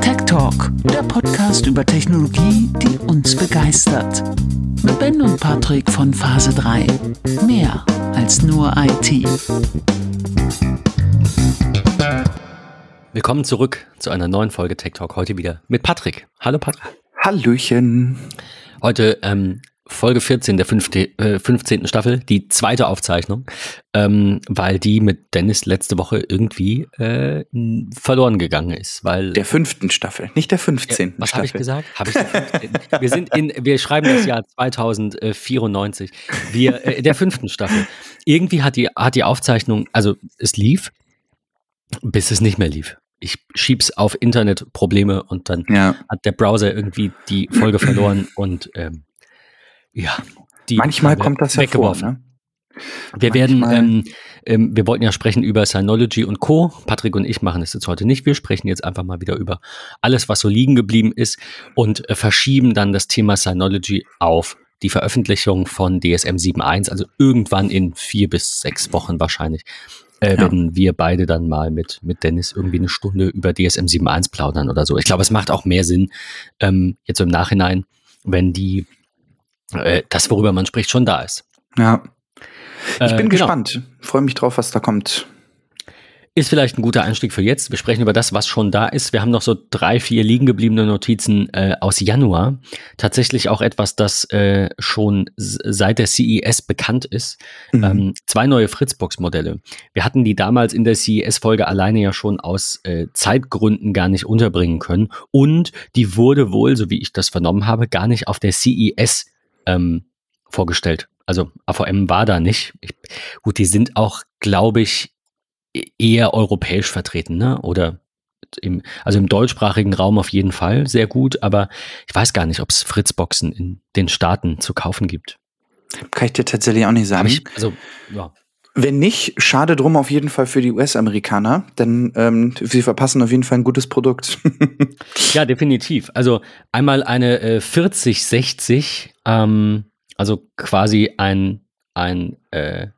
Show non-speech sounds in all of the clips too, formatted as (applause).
Tech Talk, der Podcast über Technologie, die uns begeistert. Mit Ben und Patrick von Phase 3. Mehr als nur IT. Willkommen zurück zu einer neuen Folge Tech Talk. Heute wieder mit Patrick. Hallo Patrick. Hallöchen. Heute ähm, Folge 14 der fünfte, äh, 15. Staffel, die zweite Aufzeichnung, ähm, weil die mit Dennis letzte Woche irgendwie äh, verloren gegangen ist. Weil der fünften Staffel, nicht der 15. Ja, was habe ich gesagt? Hab ich wir sind in, wir schreiben das Jahr 2094. Wir äh, der fünften Staffel. Irgendwie hat die hat die Aufzeichnung, also es lief, bis es nicht mehr lief. Ich schieb's auf Internetprobleme und dann ja. hat der Browser irgendwie die Folge verloren und ähm, ja, die manchmal kommt das ja vor. Ne? Wir werden, ähm, ähm, wir wollten ja sprechen über Synology und Co. Patrick und ich machen es jetzt heute nicht. Wir sprechen jetzt einfach mal wieder über alles, was so liegen geblieben ist und äh, verschieben dann das Thema Synology auf die Veröffentlichung von DSM 7.1, also irgendwann in vier bis sechs Wochen wahrscheinlich. Äh, ja. Werden wir beide dann mal mit, mit Dennis irgendwie eine Stunde über DSM 7.1 plaudern oder so. Ich glaube, es macht auch mehr Sinn, ähm, jetzt im Nachhinein, wenn die äh, das, worüber man spricht, schon da ist. Ja. Ich äh, bin genau. gespannt. Freue mich drauf, was da kommt. Ist vielleicht ein guter Einstieg für jetzt. Wir sprechen über das, was schon da ist. Wir haben noch so drei, vier liegen gebliebene Notizen äh, aus Januar. Tatsächlich auch etwas, das äh, schon seit der CES bekannt ist. Mhm. Ähm, zwei neue Fritzbox-Modelle. Wir hatten die damals in der CES-Folge alleine ja schon aus äh, Zeitgründen gar nicht unterbringen können. Und die wurde wohl, so wie ich das vernommen habe, gar nicht auf der CES ähm, vorgestellt. Also AVM war da nicht. Ich, gut, die sind auch, glaube ich, e-, eher europäisch vertreten, ne? Oder im, also im deutschsprachigen Raum auf jeden Fall sehr gut, aber ich weiß gar nicht, ob es Fritzboxen in den Staaten zu kaufen gibt. Kann ich dir tatsächlich auch nicht sagen. Ich, also, ja. Wenn nicht, schade drum auf jeden Fall für die US-Amerikaner, denn ähm, sie verpassen auf jeden Fall ein gutes Produkt. (laughs) ja, definitiv. Also einmal eine äh, 4060, ähm, also quasi ein, ein äh,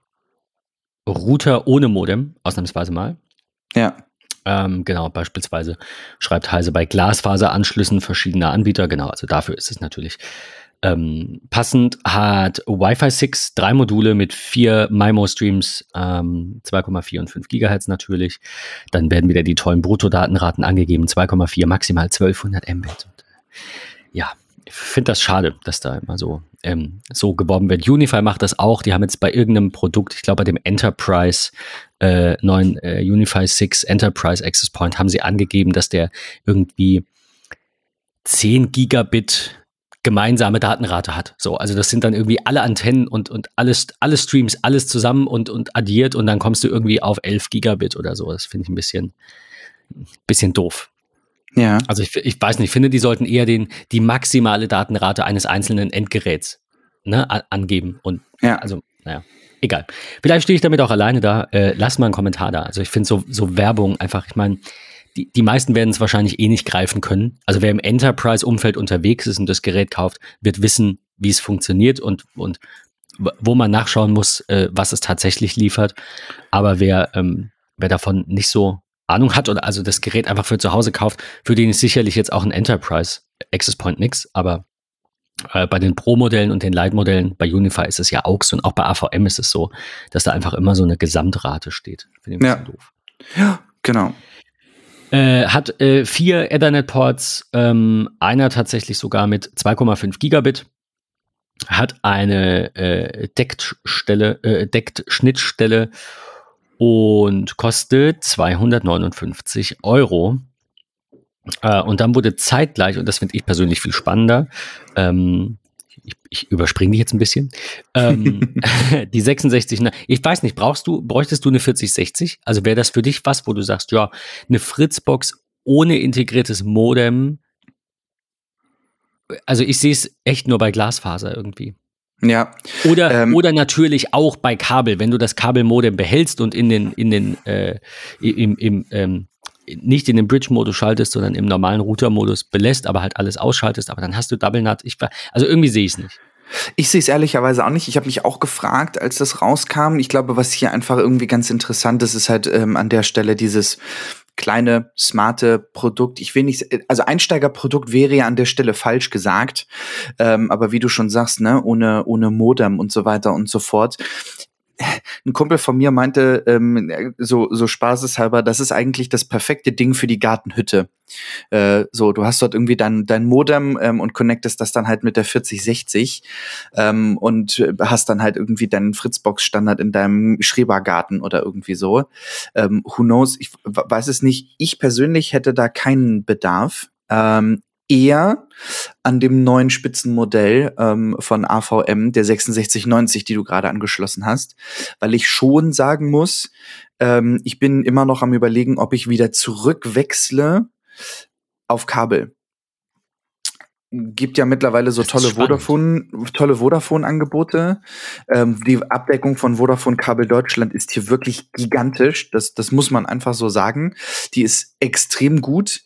Router ohne Modem, ausnahmsweise mal. Ja. Ähm, genau, beispielsweise schreibt Heise bei Glasfaseranschlüssen verschiedener Anbieter. Genau, also dafür ist es natürlich ähm, passend hat Wi-Fi 6 drei Module mit vier MIMO-Streams, ähm, 2,4 und 5 Gigahertz natürlich. Dann werden wieder die tollen Bruttodatenraten angegeben, 2,4 maximal 1200 Mbit. Ja, ich finde das schade, dass da immer so, ähm, so geworben wird. Unify macht das auch. Die haben jetzt bei irgendeinem Produkt, ich glaube bei dem Enterprise äh, neuen äh, Unify 6 Enterprise Access Point, haben sie angegeben, dass der irgendwie 10 Gigabit gemeinsame Datenrate hat. So, also das sind dann irgendwie alle Antennen und, und alles, alle Streams, alles zusammen und, und addiert und dann kommst du irgendwie auf 11 Gigabit oder so. Das finde ich ein bisschen, bisschen doof. Ja. Also ich, ich weiß nicht, ich finde, die sollten eher den, die maximale Datenrate eines einzelnen Endgeräts ne, angeben. Und ja. also, naja, egal. Vielleicht stehe ich damit auch alleine da. Äh, lass mal einen Kommentar da. Also ich finde so, so Werbung einfach, ich meine, die, die meisten werden es wahrscheinlich eh nicht greifen können. Also wer im Enterprise-Umfeld unterwegs ist und das Gerät kauft, wird wissen, wie es funktioniert und, und wo man nachschauen muss, äh, was es tatsächlich liefert. Aber wer, ähm, wer davon nicht so Ahnung hat oder also das Gerät einfach für zu Hause kauft, für den ist sicherlich jetzt auch ein Enterprise Access Point nix, aber äh, bei den Pro-Modellen und den Light-Modellen, bei Unify ist es ja auch so und auch bei AVM ist es so, dass da einfach immer so eine Gesamtrate steht. Finde ich ein ja. doof. Ja, genau. Äh, hat äh, vier Ethernet-Ports, ähm, einer tatsächlich sogar mit 2,5 Gigabit, hat eine äh, Decktstelle, äh, Deckt-Schnittstelle und kostet 259 Euro. Äh, und dann wurde zeitgleich, und das finde ich persönlich viel spannender, ähm, ich, ich überspringe die jetzt ein bisschen. Ähm, (laughs) (laughs) die 66, ich weiß nicht, brauchst du, bräuchtest du eine 4060? Also wäre das für dich was, wo du sagst, ja, eine Fritzbox ohne integriertes Modem. Also ich sehe es echt nur bei Glasfaser irgendwie. Ja. Oder, ähm, oder natürlich auch bei Kabel, wenn du das Kabelmodem behältst und in den, in den, äh, im, im, ähm, nicht in den Bridge-Modus schaltest, sondern im normalen Router-Modus belässt, aber halt alles ausschaltest, aber dann hast du Double Nut. Ich, also irgendwie sehe ich es nicht. Ich sehe es ehrlicherweise auch nicht. Ich habe mich auch gefragt, als das rauskam. Ich glaube, was hier einfach irgendwie ganz interessant ist, ist halt ähm, an der Stelle dieses kleine, smarte Produkt. Ich will nicht, also Einsteigerprodukt wäre ja an der Stelle falsch gesagt. Ähm, aber wie du schon sagst, ne, ohne, ohne Modem und so weiter und so fort ein Kumpel von mir meinte, ähm, so, so spaßeshalber, das ist eigentlich das perfekte Ding für die Gartenhütte. Äh, so, du hast dort irgendwie dein, dein Modem ähm, und connectest das dann halt mit der 4060 ähm, und hast dann halt irgendwie deinen Fritzbox-Standard in deinem Schrebergarten oder irgendwie so. Ähm, who knows? Ich weiß es nicht. Ich persönlich hätte da keinen Bedarf. Ähm, eher an dem neuen Spitzenmodell ähm, von AVM, der 6690, die du gerade angeschlossen hast, weil ich schon sagen muss, ähm, ich bin immer noch am überlegen, ob ich wieder zurückwechsle auf Kabel gibt ja mittlerweile so tolle Vodafone, tolle Vodafone-Angebote. Ähm, die Abdeckung von Vodafone Kabel Deutschland ist hier wirklich gigantisch. Das, das muss man einfach so sagen. Die ist extrem gut.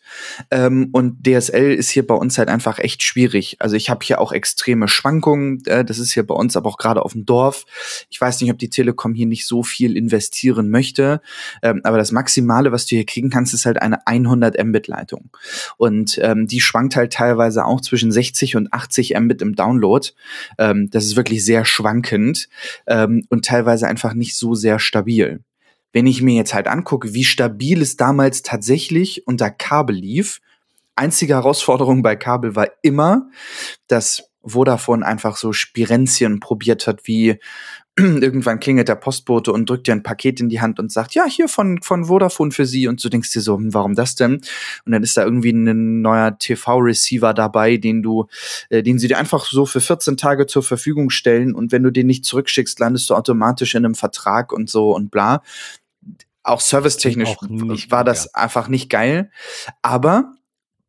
Ähm, und DSL ist hier bei uns halt einfach echt schwierig. Also ich habe hier auch extreme Schwankungen. Äh, das ist hier bei uns aber auch gerade auf dem Dorf. Ich weiß nicht, ob die Telekom hier nicht so viel investieren möchte. Ähm, aber das Maximale, was du hier kriegen kannst, ist halt eine 100 Mbit-Leitung. Und ähm, die schwankt halt teilweise auch zwischen 60 und 80 Mbit im Download. Ähm, das ist wirklich sehr schwankend ähm, und teilweise einfach nicht so sehr stabil. Wenn ich mir jetzt halt angucke, wie stabil es damals tatsächlich unter Kabel lief, einzige Herausforderung bei Kabel war immer, dass Vodafone einfach so Spirenzien probiert hat, wie irgendwann klingelt der Postbote und drückt dir ein Paket in die Hand und sagt, ja, hier von, von Vodafone für Sie. Und du denkst dir so, hm, warum das denn? Und dann ist da irgendwie ein neuer TV-Receiver dabei, den du, äh, den sie dir einfach so für 14 Tage zur Verfügung stellen. Und wenn du den nicht zurückschickst, landest du automatisch in einem Vertrag und so und bla. Auch servicetechnisch war das ja. einfach nicht geil. Aber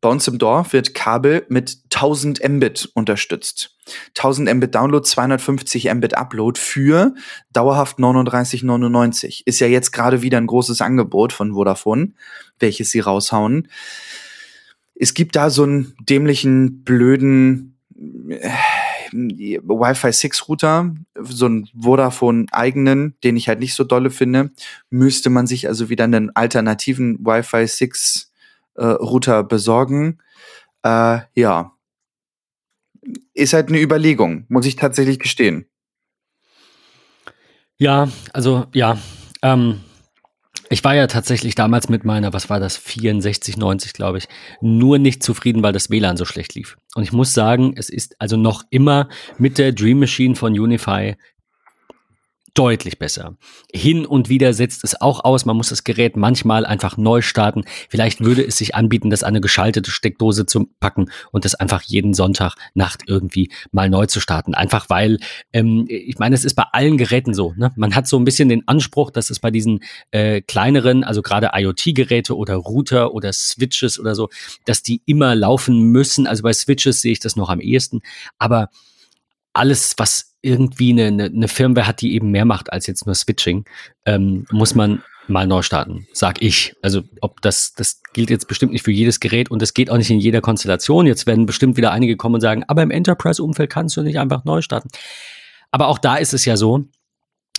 bei uns im Dorf wird Kabel mit 1000 Mbit unterstützt. 1000 Mbit Download, 250 Mbit Upload für dauerhaft 39,99. Ist ja jetzt gerade wieder ein großes Angebot von Vodafone, welches sie raushauen. Es gibt da so einen dämlichen, blöden äh, Wi-Fi 6 Router, so einen Vodafone eigenen, den ich halt nicht so dolle finde. Müsste man sich also wieder einen alternativen Wi-Fi 6 äh, Router besorgen. Äh, ja. Ist halt eine Überlegung, muss ich tatsächlich gestehen. Ja, also ja. Ähm, ich war ja tatsächlich damals mit meiner, was war das, 6490, glaube ich, nur nicht zufrieden, weil das WLAN so schlecht lief. Und ich muss sagen, es ist also noch immer mit der Dream Machine von Unify deutlich besser. Hin und wieder setzt es auch aus, man muss das Gerät manchmal einfach neu starten. Vielleicht würde es sich anbieten, das an eine geschaltete Steckdose zu packen und das einfach jeden Sonntag Nacht irgendwie mal neu zu starten. Einfach weil, ähm, ich meine, es ist bei allen Geräten so. Ne? Man hat so ein bisschen den Anspruch, dass es bei diesen äh, kleineren, also gerade IoT-Geräte oder Router oder Switches oder so, dass die immer laufen müssen. Also bei Switches sehe ich das noch am ehesten. Aber alles, was irgendwie eine, eine, Firmware hat, die eben mehr macht als jetzt nur Switching, ähm, muss man mal neu starten, sag ich. Also ob das, das gilt jetzt bestimmt nicht für jedes Gerät und das geht auch nicht in jeder Konstellation. Jetzt werden bestimmt wieder einige kommen und sagen, aber im Enterprise-Umfeld kannst du nicht einfach neu starten. Aber auch da ist es ja so,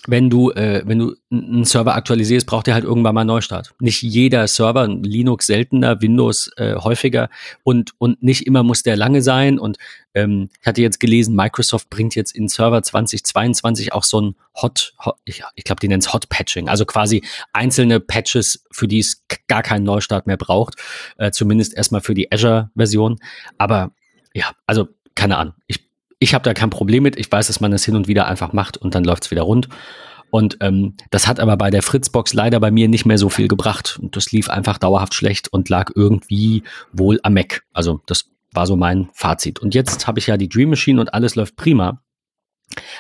wenn du, äh, wenn du einen Server aktualisierst, braucht er halt irgendwann mal einen Neustart. Nicht jeder Server, Linux seltener, Windows äh, häufiger und, und nicht immer muss der lange sein. Und ähm, ich hatte jetzt gelesen, Microsoft bringt jetzt in Server 2022 auch so ein Hot, Hot ich, ich glaube, die nennen es Hot Patching, also quasi einzelne Patches, für die es gar keinen Neustart mehr braucht, äh, zumindest erstmal für die Azure-Version. Aber ja, also keine Ahnung. Ich ich habe da kein Problem mit. Ich weiß, dass man das hin und wieder einfach macht und dann läuft's wieder rund. Und ähm, das hat aber bei der Fritzbox leider bei mir nicht mehr so viel gebracht. Und das lief einfach dauerhaft schlecht und lag irgendwie wohl am Mac. Also das war so mein Fazit. Und jetzt habe ich ja die Dream Machine und alles läuft prima.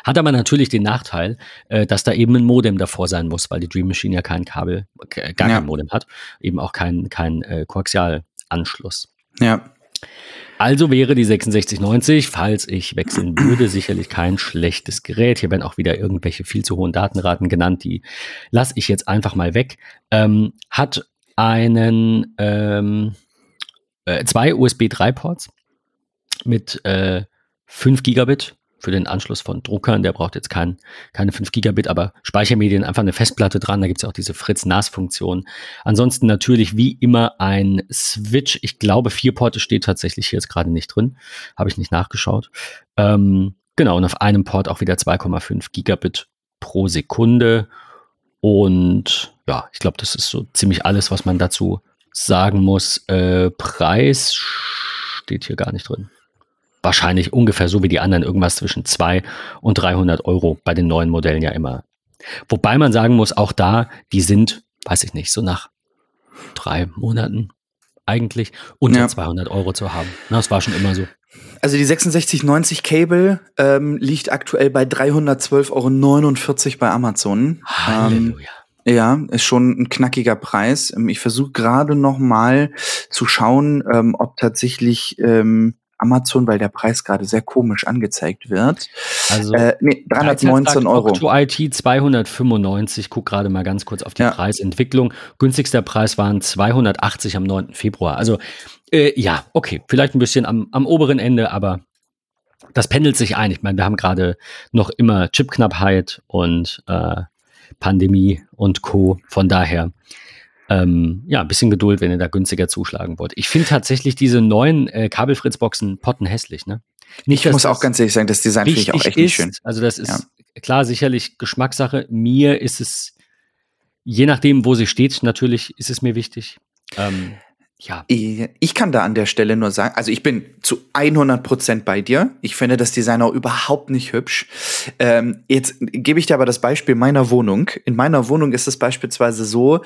Hat aber natürlich den Nachteil, äh, dass da eben ein Modem davor sein muss, weil die Dream Machine ja kein Kabel, äh, gar ja. kein Modem hat, eben auch kein, kein äh, Koaxialanschluss. Ja. Also wäre die 6690, falls ich wechseln würde, sicherlich kein schlechtes Gerät. Hier werden auch wieder irgendwelche viel zu hohen Datenraten genannt, die lasse ich jetzt einfach mal weg. Ähm, hat einen ähm, äh, zwei USB 3 Ports mit äh, 5 Gigabit für den Anschluss von Druckern. Der braucht jetzt kein, keine 5 Gigabit, aber Speichermedien einfach eine Festplatte dran. Da gibt es ja auch diese Fritz-NAS-Funktion. Ansonsten natürlich wie immer ein Switch. Ich glaube, vier Porte steht tatsächlich hier jetzt gerade nicht drin. Habe ich nicht nachgeschaut. Ähm, genau, und auf einem Port auch wieder 2,5 Gigabit pro Sekunde. Und ja, ich glaube, das ist so ziemlich alles, was man dazu sagen muss. Äh, Preis steht hier gar nicht drin wahrscheinlich ungefähr so wie die anderen, irgendwas zwischen 200 und 300 Euro bei den neuen Modellen ja immer. Wobei man sagen muss, auch da, die sind, weiß ich nicht, so nach drei Monaten eigentlich unter ja. 200 Euro zu haben. das war schon immer so. Also die 6690 Cable ähm, liegt aktuell bei 312,49 Euro bei Amazon. Halleluja. Ähm, ja, ist schon ein knackiger Preis. Ähm, ich versuche gerade noch mal zu schauen, ähm, ob tatsächlich ähm, Amazon, weil der Preis gerade sehr komisch angezeigt wird. Also äh, nee, 319 Euro. Octo IT 295. Guck gerade mal ganz kurz auf die ja. Preisentwicklung. Günstigster Preis waren 280 am 9. Februar. Also äh, ja, okay, vielleicht ein bisschen am, am oberen Ende, aber das pendelt sich ein. Ich meine, wir haben gerade noch immer Chipknappheit und äh, Pandemie und Co. Von daher ähm, ja, ein bisschen Geduld, wenn ihr da günstiger zuschlagen wollt. Ich finde tatsächlich diese neuen äh, Kabelfritz-Boxen potten hässlich, ne? Nicht, ich muss auch ganz ehrlich sagen, das Design finde ich auch echt ist, nicht schön. Also das ist ja. klar sicherlich Geschmackssache. Mir ist es, je nachdem, wo sie steht, natürlich ist es mir wichtig. Ähm, ja. Ich kann da an der Stelle nur sagen, also ich bin zu 100 Prozent bei dir. Ich finde das Design auch überhaupt nicht hübsch. Ähm, jetzt gebe ich dir aber das Beispiel meiner Wohnung. In meiner Wohnung ist es beispielsweise so,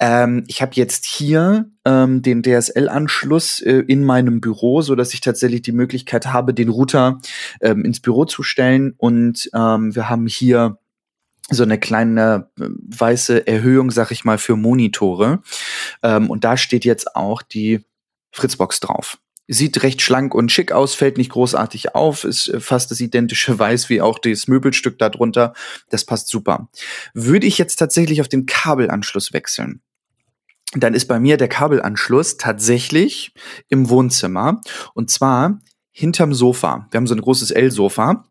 ähm, ich habe jetzt hier ähm, den DSL-Anschluss äh, in meinem Büro, so dass ich tatsächlich die Möglichkeit habe, den Router ähm, ins Büro zu stellen. Und ähm, wir haben hier so eine kleine äh, weiße Erhöhung, sag ich mal, für Monitore. Ähm, und da steht jetzt auch die Fritzbox drauf. Sieht recht schlank und schick aus, fällt nicht großartig auf, ist äh, fast das identische (laughs) Weiß wie auch das Möbelstück darunter. Das passt super. Würde ich jetzt tatsächlich auf den Kabelanschluss wechseln, dann ist bei mir der Kabelanschluss tatsächlich im Wohnzimmer und zwar hinterm Sofa. Wir haben so ein großes L-Sofa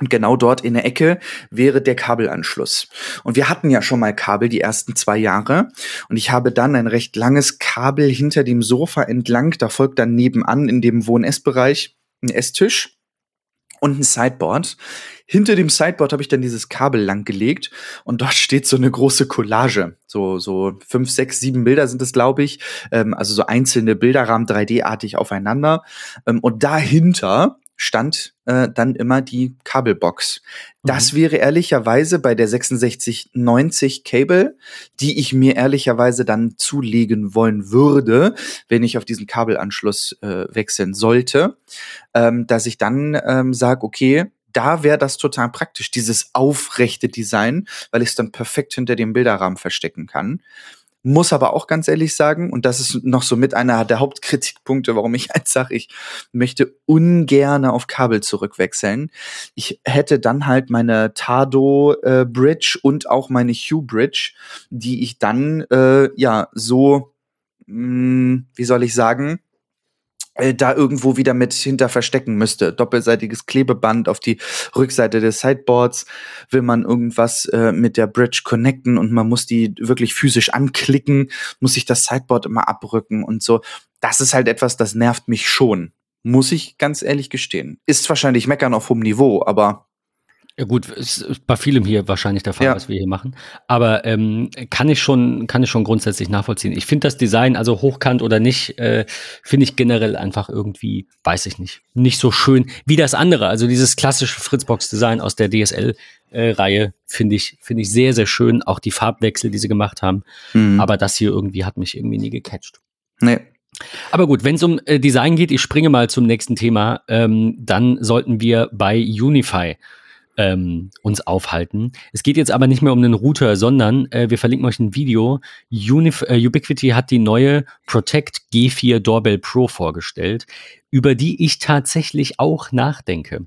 und genau dort in der Ecke wäre der Kabelanschluss. Und wir hatten ja schon mal Kabel die ersten zwei Jahre. Und ich habe dann ein recht langes Kabel hinter dem Sofa entlang. Da folgt dann nebenan in dem Wohn-Essbereich ein Esstisch und ein Sideboard. Hinter dem Sideboard habe ich dann dieses Kabel lang gelegt und dort steht so eine große Collage. So, so fünf, sechs, sieben Bilder sind es, glaube ich. Ähm, also so einzelne Bilderrahmen 3D-artig aufeinander. Ähm, und dahinter stand äh, dann immer die Kabelbox. Das mhm. wäre ehrlicherweise bei der 6690 Cable, die ich mir ehrlicherweise dann zulegen wollen würde, wenn ich auf diesen Kabelanschluss äh, wechseln sollte, ähm, dass ich dann ähm, sage, okay, da wäre das total praktisch, dieses aufrechte Design, weil ich es dann perfekt hinter dem Bilderrahmen verstecken kann. Muss aber auch ganz ehrlich sagen, und das ist noch so mit einer der Hauptkritikpunkte, warum ich (laughs) halt sage, ich möchte ungern auf Kabel zurückwechseln. Ich hätte dann halt meine Tado äh, Bridge und auch meine Hue Bridge, die ich dann äh, ja so, mh, hm, wie soll ich sagen, da irgendwo wieder mit hinter verstecken müsste. Doppelseitiges Klebeband auf die Rückseite des Sideboards. Will man irgendwas äh, mit der Bridge connecten und man muss die wirklich physisch anklicken, muss sich das Sideboard immer abrücken und so. Das ist halt etwas, das nervt mich schon. Muss ich ganz ehrlich gestehen. Ist wahrscheinlich meckern auf hohem Niveau, aber ja gut, ist bei vielem hier wahrscheinlich der Fall, ja. was wir hier machen. Aber ähm, kann ich schon, kann ich schon grundsätzlich nachvollziehen. Ich finde das Design, also hochkant oder nicht, äh, finde ich generell einfach irgendwie, weiß ich nicht, nicht so schön wie das andere. Also dieses klassische Fritzbox-Design aus der DSL-Reihe äh, finde ich, finde ich sehr, sehr schön. Auch die Farbwechsel, die sie gemacht haben. Mhm. Aber das hier irgendwie hat mich irgendwie nie gecatcht. Nee, aber gut, wenn es um äh, Design geht, ich springe mal zum nächsten Thema, ähm, dann sollten wir bei Unify ähm, uns aufhalten. Es geht jetzt aber nicht mehr um den Router, sondern äh, wir verlinken euch ein Video. Unif äh, Ubiquiti hat die neue Protect G4 Doorbell Pro vorgestellt, über die ich tatsächlich auch nachdenke.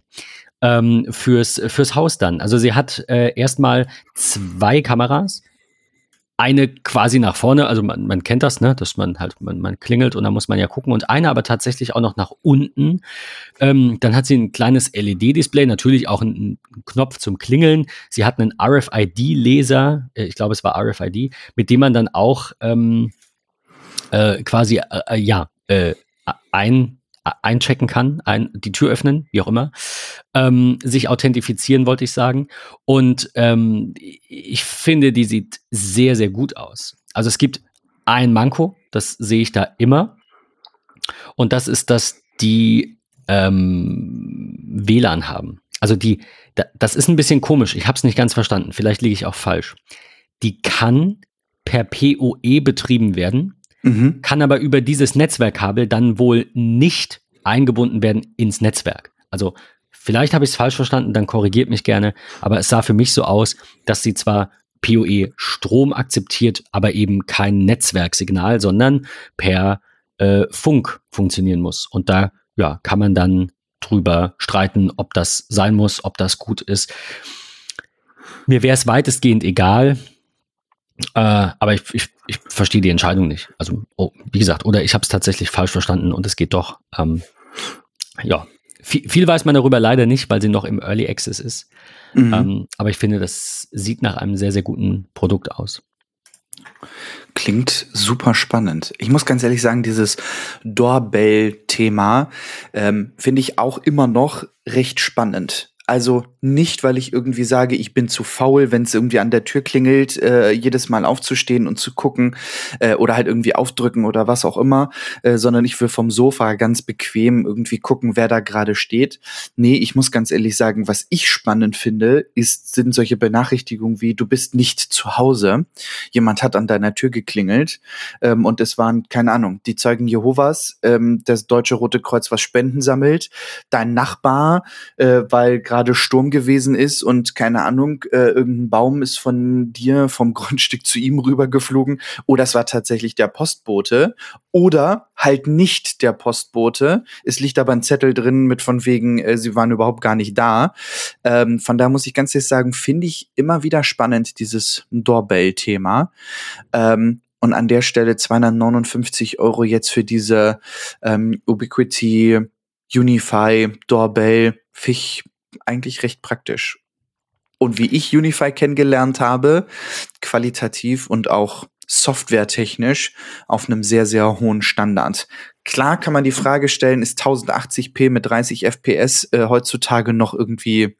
Ähm, fürs, fürs Haus dann. Also sie hat äh, erstmal zwei Kameras, eine quasi nach vorne, also man, man kennt das, ne, dass man halt, man, man klingelt und dann muss man ja gucken und eine aber tatsächlich auch noch nach unten. Ähm, dann hat sie ein kleines LED-Display, natürlich auch einen, Knopf zum Klingeln. Sie hat einen RFID-Laser, äh, ich glaube es war RFID, mit dem man dann auch ähm, äh, quasi, äh, äh ja, äh, ein einchecken kann, ein, die Tür öffnen, wie auch immer, ähm, sich authentifizieren, wollte ich sagen. Und ähm, ich finde, die sieht sehr, sehr gut aus. Also es gibt ein Manko, das sehe ich da immer. Und das ist, dass die ähm, WLAN haben. Also die, da, das ist ein bisschen komisch. Ich habe es nicht ganz verstanden. Vielleicht liege ich auch falsch. Die kann per PoE betrieben werden mhm. kann aber über dieses Netzwerkkabel dann wohl nicht eingebunden werden ins Netzwerk. Also vielleicht habe ich es falsch verstanden, dann korrigiert mich gerne, aber es sah für mich so aus, dass sie zwar PoE Strom akzeptiert, aber eben kein Netzwerksignal, sondern per äh, Funk funktionieren muss. Und da ja, kann man dann drüber streiten, ob das sein muss, ob das gut ist. Mir wäre es weitestgehend egal. Äh, aber ich, ich, ich verstehe die Entscheidung nicht. Also, oh, wie gesagt, oder ich habe es tatsächlich falsch verstanden und es geht doch. Ähm, ja, viel, viel, weiß man darüber leider nicht, weil sie noch im Early Access ist. Mhm. Ähm, aber ich finde, das sieht nach einem sehr, sehr guten Produkt aus. Klingt super spannend. Ich muss ganz ehrlich sagen, dieses Doorbell-Thema ähm, finde ich auch immer noch recht spannend. Also nicht, weil ich irgendwie sage, ich bin zu faul, wenn es irgendwie an der Tür klingelt, äh, jedes Mal aufzustehen und zu gucken äh, oder halt irgendwie aufdrücken oder was auch immer, äh, sondern ich will vom Sofa ganz bequem irgendwie gucken, wer da gerade steht. Nee, ich muss ganz ehrlich sagen, was ich spannend finde, ist, sind solche Benachrichtigungen wie, du bist nicht zu Hause. Jemand hat an deiner Tür geklingelt ähm, und es waren, keine Ahnung, die Zeugen Jehovas, ähm, das Deutsche Rote Kreuz, was Spenden sammelt, dein Nachbar, äh, weil gerade Sturm gewesen ist und keine Ahnung, äh, irgendein Baum ist von dir vom (laughs) Grundstück zu ihm rübergeflogen oder es war tatsächlich der Postbote oder halt nicht der Postbote. Es liegt aber ein Zettel drin mit von wegen, äh, sie waren überhaupt gar nicht da. Ähm, von da muss ich ganz ehrlich sagen, finde ich immer wieder spannend, dieses Doorbell-Thema. Ähm, und an der Stelle 259 Euro jetzt für diese ähm, Ubiquity Unify Doorbell. Fisch eigentlich recht praktisch. Und wie ich Unify kennengelernt habe, qualitativ und auch softwaretechnisch auf einem sehr, sehr hohen Standard. Klar kann man die Frage stellen, ist 1080p mit 30 FPS äh, heutzutage noch irgendwie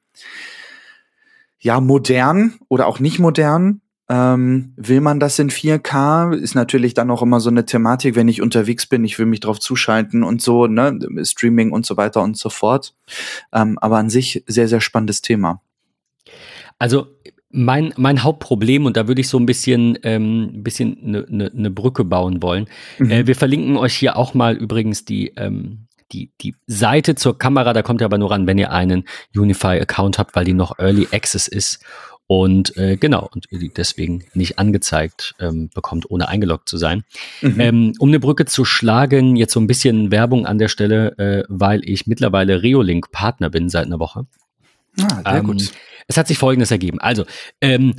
ja modern oder auch nicht modern? Ähm, will man das in 4K? Ist natürlich dann auch immer so eine Thematik, wenn ich unterwegs bin, ich will mich drauf zuschalten und so, ne? Streaming und so weiter und so fort. Ähm, aber an sich sehr, sehr spannendes Thema. Also mein, mein Hauptproblem, und da würde ich so ein bisschen, ähm, bisschen eine ne, ne Brücke bauen wollen. Mhm. Äh, wir verlinken euch hier auch mal übrigens die, ähm, die, die Seite zur Kamera, da kommt ihr aber nur ran, wenn ihr einen Unify-Account habt, weil die noch Early Access ist und äh, genau, und deswegen nicht angezeigt ähm, bekommt, ohne eingeloggt zu sein. Mhm. Ähm, um eine Brücke zu schlagen, jetzt so ein bisschen Werbung an der Stelle, äh, weil ich mittlerweile Reolink-Partner bin seit einer Woche. Ah, sehr ähm, gut. Es hat sich Folgendes ergeben. Also, ähm,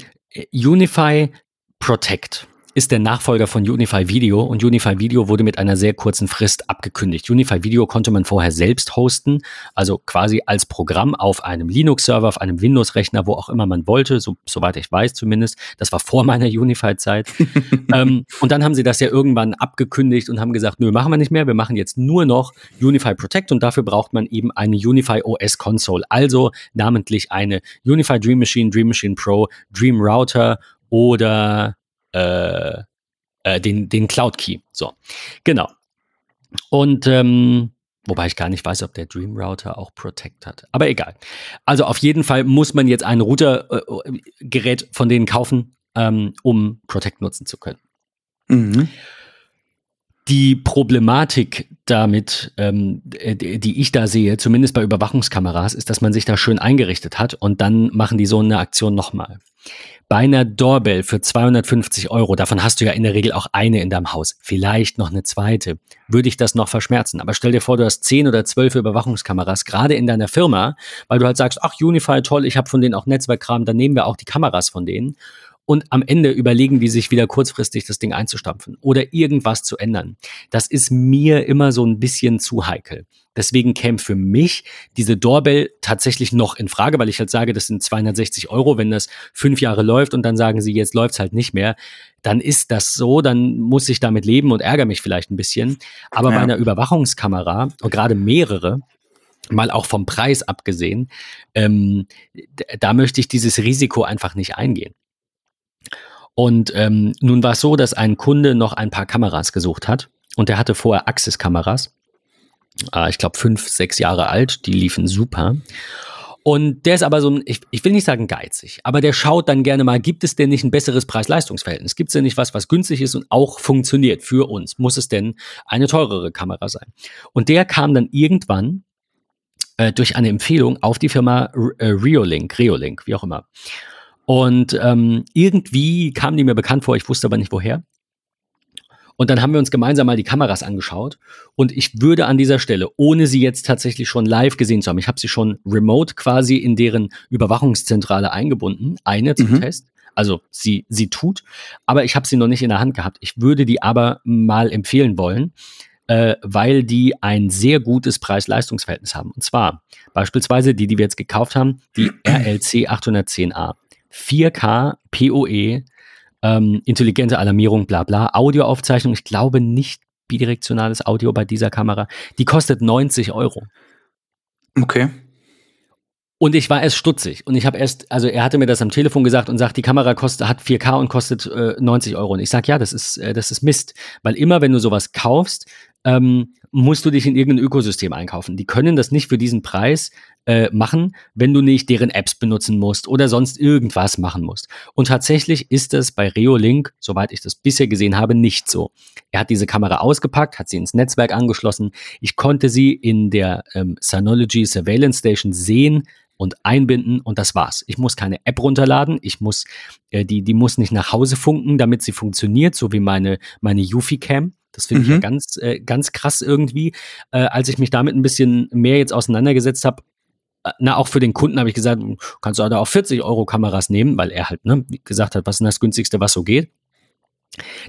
Unify Protect ist der Nachfolger von Unify Video und Unify Video wurde mit einer sehr kurzen Frist abgekündigt. Unify Video konnte man vorher selbst hosten, also quasi als Programm auf einem Linux-Server, auf einem Windows-Rechner, wo auch immer man wollte, so, soweit ich weiß zumindest. Das war vor meiner Unify-Zeit. (laughs) ähm, und dann haben sie das ja irgendwann abgekündigt und haben gesagt, nö, machen wir nicht mehr, wir machen jetzt nur noch Unify Protect und dafür braucht man eben eine Unify OS Console, also namentlich eine Unify Dream Machine, Dream Machine Pro, Dream Router oder äh, äh, den, den Cloud Key. So, genau. Und ähm, wobei ich gar nicht weiß, ob der Dream Router auch Protect hat. Aber egal. Also auf jeden Fall muss man jetzt ein Routergerät äh, von denen kaufen, ähm, um Protect nutzen zu können. Mhm. Die Problematik damit, ähm, die, die ich da sehe, zumindest bei Überwachungskameras, ist, dass man sich da schön eingerichtet hat und dann machen die so eine Aktion nochmal bei einer Doorbell für 250 Euro, davon hast du ja in der Regel auch eine in deinem Haus, vielleicht noch eine zweite, würde ich das noch verschmerzen. Aber stell dir vor, du hast 10 oder 12 Überwachungskameras, gerade in deiner Firma, weil du halt sagst, ach, Unify, toll, ich habe von denen auch Netzwerkkram, dann nehmen wir auch die Kameras von denen. Und am Ende überlegen die sich wieder kurzfristig das Ding einzustampfen oder irgendwas zu ändern. Das ist mir immer so ein bisschen zu heikel. Deswegen käme für mich diese Doorbell tatsächlich noch in Frage, weil ich halt sage, das sind 260 Euro, wenn das fünf Jahre läuft und dann sagen sie, jetzt läuft's halt nicht mehr, dann ist das so, dann muss ich damit leben und ärgere mich vielleicht ein bisschen. Aber ja. bei einer Überwachungskamera, und gerade mehrere, mal auch vom Preis abgesehen, ähm, da möchte ich dieses Risiko einfach nicht eingehen. Und ähm, nun war es so, dass ein Kunde noch ein paar Kameras gesucht hat und der hatte vorher Axis-Kameras. Äh, ich glaube fünf, sechs Jahre alt, die liefen super. Und der ist aber so ein, ich, ich will nicht sagen geizig, aber der schaut dann gerne mal, gibt es denn nicht ein besseres Preis-Leistungs-Verhältnis? Gibt es denn nicht was, was günstig ist und auch funktioniert für uns? Muss es denn eine teurere Kamera sein? Und der kam dann irgendwann äh, durch eine Empfehlung auf die Firma äh, Reolink, Reolink, wie auch immer. Und ähm, irgendwie kam die mir bekannt vor, ich wusste aber nicht woher. Und dann haben wir uns gemeinsam mal die Kameras angeschaut. Und ich würde an dieser Stelle, ohne sie jetzt tatsächlich schon live gesehen zu haben, ich habe sie schon remote quasi in deren Überwachungszentrale eingebunden, eine zum mhm. Test. Also sie, sie tut, aber ich habe sie noch nicht in der Hand gehabt. Ich würde die aber mal empfehlen wollen, äh, weil die ein sehr gutes Preis-Leistungs-Verhältnis haben. Und zwar beispielsweise die, die wir jetzt gekauft haben, die RLC 810A. 4K, PoE, ähm, intelligente Alarmierung, bla bla, Audioaufzeichnung. Ich glaube nicht bidirektionales Audio bei dieser Kamera. Die kostet 90 Euro. Okay. Und ich war erst stutzig. Und ich habe erst, also er hatte mir das am Telefon gesagt und sagt, die Kamera kostet, hat 4K und kostet äh, 90 Euro. Und ich sage, ja, das ist, äh, das ist Mist. Weil immer, wenn du sowas kaufst, ähm, musst du dich in irgendein Ökosystem einkaufen. Die können das nicht für diesen Preis äh, machen, wenn du nicht deren Apps benutzen musst oder sonst irgendwas machen musst. Und tatsächlich ist das bei Reolink, soweit ich das bisher gesehen habe, nicht so. Er hat diese Kamera ausgepackt, hat sie ins Netzwerk angeschlossen. Ich konnte sie in der ähm, Synology Surveillance Station sehen, und einbinden und das war's. Ich muss keine App runterladen, ich muss, äh, die, die muss nicht nach Hause funken, damit sie funktioniert, so wie meine, meine Yufi Cam. Das finde mhm. ich ja mhm. ganz, äh, ganz krass irgendwie. Äh, als ich mich damit ein bisschen mehr jetzt auseinandergesetzt habe, äh, na, auch für den Kunden habe ich gesagt, hm, kannst du da auch 40 Euro Kameras nehmen, weil er halt ne, gesagt hat, was ist das günstigste, was so geht.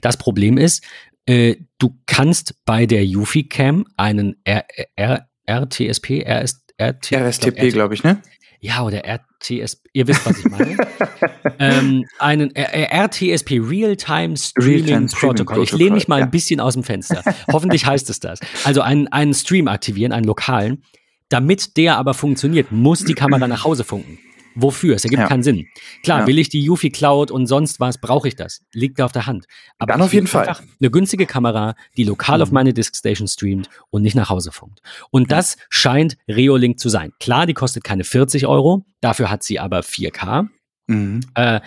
Das Problem ist, äh, du kannst bei der Yufi Cam einen R R RTSP, RS, RT, RSTP, glaube ich, ne? Ja, oder RTS, ihr wisst, was ich meine, (laughs) ähm, einen RTSP, Real-Time Streaming, Real Protocol. Ich lehne mich mal ja. ein bisschen aus dem Fenster. Hoffentlich heißt es das. Also einen, einen Stream aktivieren, einen lokalen. Damit der aber funktioniert, muss die Kamera nach Hause funken. Wofür? Es ergibt ja. keinen Sinn. Klar, ja. will ich die Yufi Cloud und sonst was, brauche ich das. Liegt auf der Hand. Aber Dann auf jeden Fall. Eine günstige Kamera, die lokal mhm. auf meine Diskstation streamt und nicht nach Hause funkt. Und ja. das scheint Reolink zu sein. Klar, die kostet keine 40 Euro, dafür hat sie aber 4K. Mhm. Äh,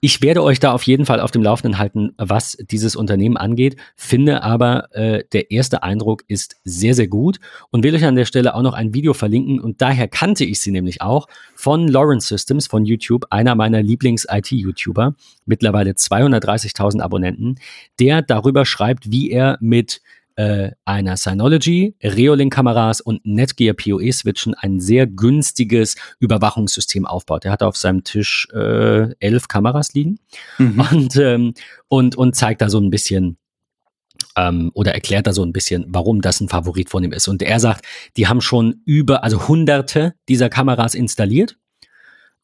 ich werde euch da auf jeden Fall auf dem Laufenden halten, was dieses Unternehmen angeht, finde aber, äh, der erste Eindruck ist sehr, sehr gut und will euch an der Stelle auch noch ein Video verlinken und daher kannte ich sie nämlich auch von Lawrence Systems von YouTube, einer meiner Lieblings-IT-YouTuber, mittlerweile 230.000 Abonnenten, der darüber schreibt, wie er mit äh, einer Synology, Reolink-Kameras und Netgear PoE-Switchen ein sehr günstiges Überwachungssystem aufbaut. Er hat auf seinem Tisch äh, elf Kameras liegen mhm. und, ähm, und, und zeigt da so ein bisschen ähm, oder erklärt da so ein bisschen, warum das ein Favorit von ihm ist. Und er sagt, die haben schon über, also hunderte dieser Kameras installiert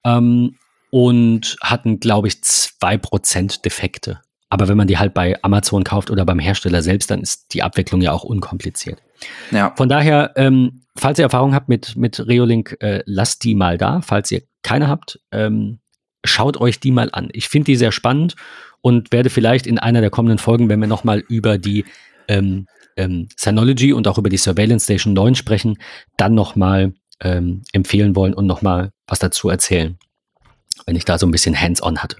ähm, und hatten, glaube ich, zwei Prozent Defekte. Aber wenn man die halt bei Amazon kauft oder beim Hersteller selbst, dann ist die Abwicklung ja auch unkompliziert. Ja. Von daher, ähm, falls ihr Erfahrung habt mit, mit Reolink, äh, lasst die mal da. Falls ihr keine habt, ähm, schaut euch die mal an. Ich finde die sehr spannend und werde vielleicht in einer der kommenden Folgen, wenn wir nochmal über die ähm, ähm, Synology und auch über die Surveillance Station 9 sprechen, dann nochmal ähm, empfehlen wollen und nochmal was dazu erzählen, wenn ich da so ein bisschen hands-on hatte.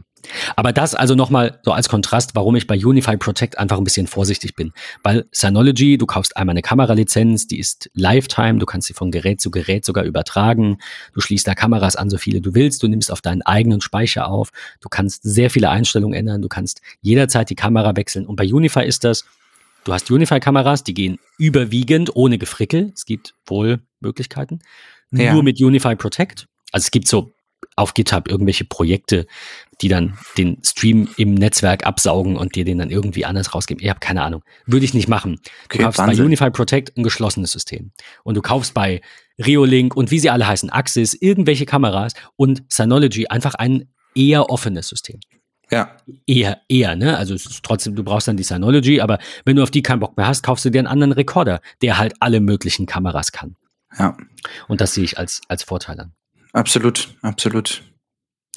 Aber das also nochmal so als Kontrast, warum ich bei Unify Protect einfach ein bisschen vorsichtig bin. Weil Synology, du kaufst einmal eine Kameralizenz, die ist Lifetime, du kannst sie von Gerät zu Gerät sogar übertragen, du schließt da Kameras an, so viele du willst, du nimmst auf deinen eigenen Speicher auf, du kannst sehr viele Einstellungen ändern, du kannst jederzeit die Kamera wechseln. Und bei Unify ist das, du hast Unify-Kameras, die gehen überwiegend ohne Gefrickel, es gibt wohl Möglichkeiten, ja. nur mit Unify Protect. Also es gibt so auf GitHub irgendwelche Projekte, die dann den Stream im Netzwerk absaugen und dir den dann irgendwie anders rausgeben. Ich habe keine Ahnung. Würde ich nicht machen. Du okay, kaufst Wahnsinn. bei Unify Protect ein geschlossenes System. Und du kaufst bei Reolink und wie sie alle heißen, Axis, irgendwelche Kameras und Synology einfach ein eher offenes System. Ja. Eher, eher, ne? Also es ist trotzdem, du brauchst dann die Synology, aber wenn du auf die keinen Bock mehr hast, kaufst du dir einen anderen Rekorder, der halt alle möglichen Kameras kann. Ja. Und das sehe ich als, als Vorteil an. Absolut, absolut.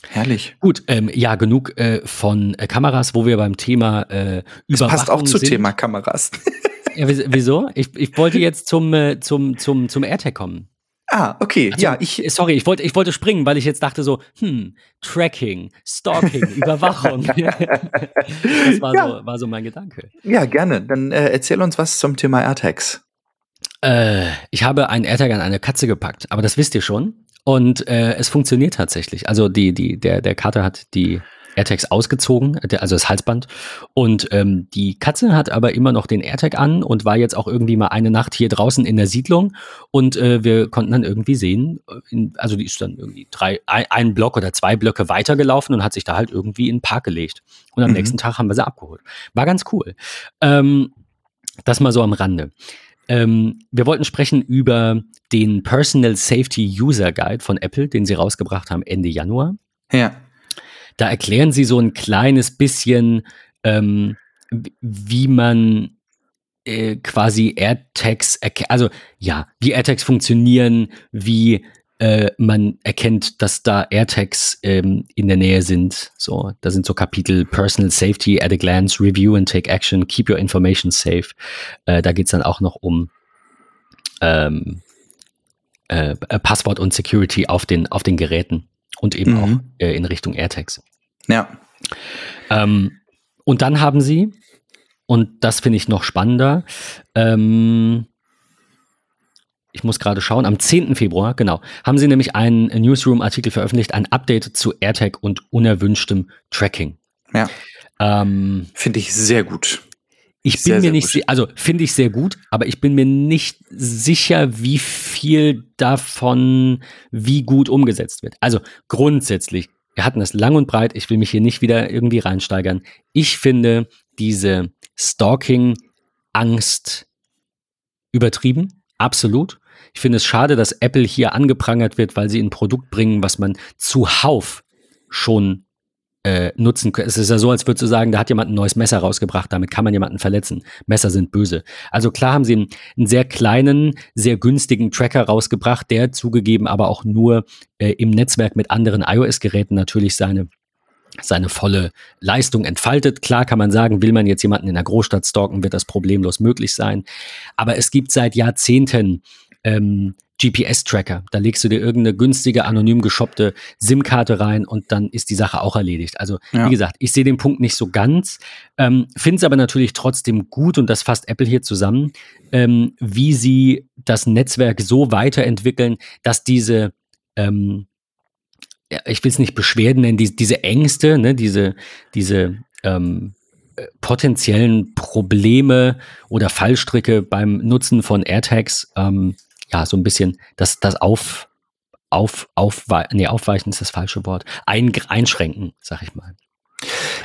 Herrlich. Gut, ähm, ja, genug äh, von äh, Kameras, wo wir beim Thema äh, Überwachung Das passt auch zu sind. Thema Kameras. (laughs) ja, wieso? Ich, ich wollte jetzt zum, äh, zum, zum, zum AirTag kommen. Ah, okay. Also, ja, ich. Sorry, ich wollte, ich wollte springen, weil ich jetzt dachte so, hm, Tracking, Stalking, (laughs) Überwachung. (laughs) das war, ja. so, war so mein Gedanke. Ja, gerne. Dann äh, erzähl uns was zum Thema AirTags. Äh, ich habe einen AirTag an eine Katze gepackt, aber das wisst ihr schon. Und äh, es funktioniert tatsächlich. Also die, die, der, der Kater hat die AirTags ausgezogen, also das Halsband. Und ähm, die Katze hat aber immer noch den AirTag an und war jetzt auch irgendwie mal eine Nacht hier draußen in der Siedlung. Und äh, wir konnten dann irgendwie sehen, äh, in, also die ist dann irgendwie drei, ein, ein Block oder zwei Blöcke weitergelaufen und hat sich da halt irgendwie in den Park gelegt. Und am mhm. nächsten Tag haben wir sie abgeholt. War ganz cool. Ähm, das mal so am Rande. Ähm, wir wollten sprechen über den Personal Safety User Guide von Apple, den sie rausgebracht haben Ende Januar. Ja. Da erklären sie so ein kleines bisschen, ähm, wie man äh, quasi AirTags, also ja, wie AirTags funktionieren, wie äh, man erkennt, dass da AirTags ähm, in der Nähe sind. So, da sind so Kapitel Personal Safety at a Glance, Review and Take Action, Keep Your Information Safe. Äh, da geht's dann auch noch um ähm, äh, Passwort und Security auf den, auf den Geräten und eben mhm. auch äh, in Richtung AirTags. Ja. Ähm, und dann haben sie, und das finde ich noch spannender, ähm, ich muss gerade schauen, am 10. Februar, genau, haben sie nämlich einen Newsroom-Artikel veröffentlicht, ein Update zu AirTag und unerwünschtem Tracking. Ja. Ähm, Finde ich sehr gut. Ich bin sehr, mir nicht, gut. also finde ich sehr gut, aber ich bin mir nicht sicher, wie viel davon wie gut umgesetzt wird. Also grundsätzlich, wir hatten das lang und breit, ich will mich hier nicht wieder irgendwie reinsteigern. Ich finde diese Stalking-Angst übertrieben, absolut. Ich finde es schade, dass Apple hier angeprangert wird, weil sie ein Produkt bringen, was man zuhauf schon äh, nutzen kann. Es ist ja so, als würdest du sagen, da hat jemand ein neues Messer rausgebracht, damit kann man jemanden verletzen. Messer sind böse. Also klar haben sie einen, einen sehr kleinen, sehr günstigen Tracker rausgebracht, der zugegeben aber auch nur äh, im Netzwerk mit anderen iOS-Geräten natürlich seine seine volle Leistung entfaltet. Klar kann man sagen, will man jetzt jemanden in der Großstadt stalken, wird das problemlos möglich sein. Aber es gibt seit Jahrzehnten ähm, GPS-Tracker. Da legst du dir irgendeine günstige, anonym geshoppte SIM-Karte rein und dann ist die Sache auch erledigt. Also, ja. wie gesagt, ich sehe den Punkt nicht so ganz, ähm, finde es aber natürlich trotzdem gut und das fasst Apple hier zusammen, ähm, wie sie das Netzwerk so weiterentwickeln, dass diese ähm, ich will es nicht Beschwerden nennen, die, diese Ängste, ne, diese, diese ähm, äh, potenziellen Probleme oder Fallstricke beim Nutzen von AirTags ähm, ja, so ein bisschen das, das auf, auf, auf, nee, aufweichen ist das falsche Wort, ein, einschränken, sag ich mal.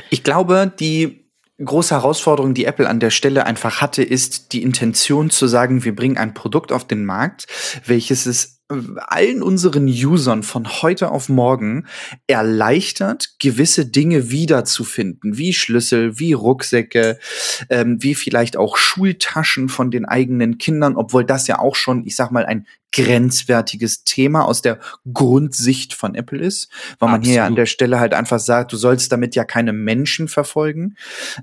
Ich glaube, die große Herausforderung, die Apple an der Stelle einfach hatte, ist die Intention zu sagen, wir bringen ein Produkt auf den Markt, welches es allen unseren Usern von heute auf morgen erleichtert, gewisse Dinge wiederzufinden, wie Schlüssel, wie Rucksäcke, ähm, wie vielleicht auch Schultaschen von den eigenen Kindern, obwohl das ja auch schon, ich sag mal, ein grenzwertiges Thema aus der Grundsicht von Apple ist, weil man Absolut. hier an der Stelle halt einfach sagt, du sollst damit ja keine Menschen verfolgen.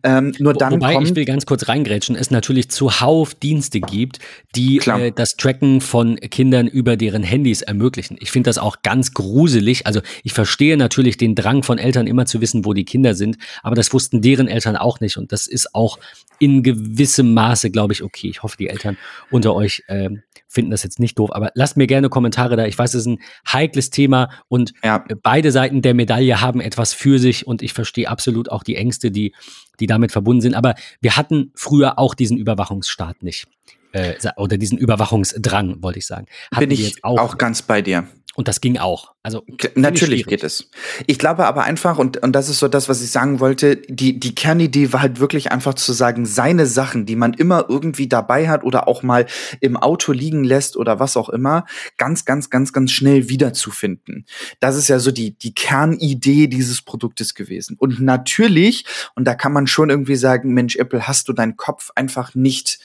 Ähm, nur dann Wobei kommt, ich will ganz kurz reingrätschen, es natürlich zuhauf Dienste gibt, die äh, das Tracken von Kindern über deren Handys ermöglichen. Ich finde das auch ganz gruselig. Also ich verstehe natürlich den Drang von Eltern immer zu wissen, wo die Kinder sind, aber das wussten deren Eltern auch nicht und das ist auch in gewissem Maße, glaube ich, okay. Ich hoffe, die Eltern unter euch äh, finden das jetzt nicht doof, aber lasst mir gerne Kommentare da. Ich weiß, es ist ein heikles Thema und ja. beide Seiten der Medaille haben etwas für sich und ich verstehe absolut auch die Ängste, die, die damit verbunden sind. Aber wir hatten früher auch diesen Überwachungsstaat nicht. Äh, oder diesen Überwachungsdrang, wollte ich sagen. Hatten Bin ich auch, auch ganz bei dir. Und das ging auch. Also natürlich geht es. Ich glaube aber einfach, und, und das ist so das, was ich sagen wollte, die, die Kernidee war halt wirklich einfach zu sagen, seine Sachen, die man immer irgendwie dabei hat oder auch mal im Auto liegen lässt oder was auch immer, ganz, ganz, ganz, ganz schnell wiederzufinden. Das ist ja so die, die Kernidee dieses Produktes gewesen. Und natürlich, und da kann man schon irgendwie sagen, Mensch, Apple, hast du deinen Kopf einfach nicht